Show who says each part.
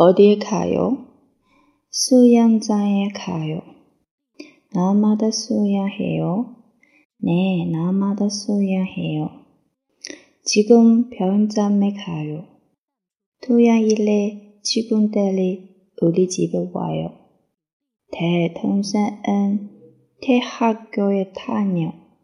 Speaker 1: 어디에 가요? 수영장에 가요. 날마다 수영해요. 네, 날마다 수영해요. 지금 병원점에 가요. 토요일에 친구들이 우리 집에 와요. 대통령은 대학교에 다녀.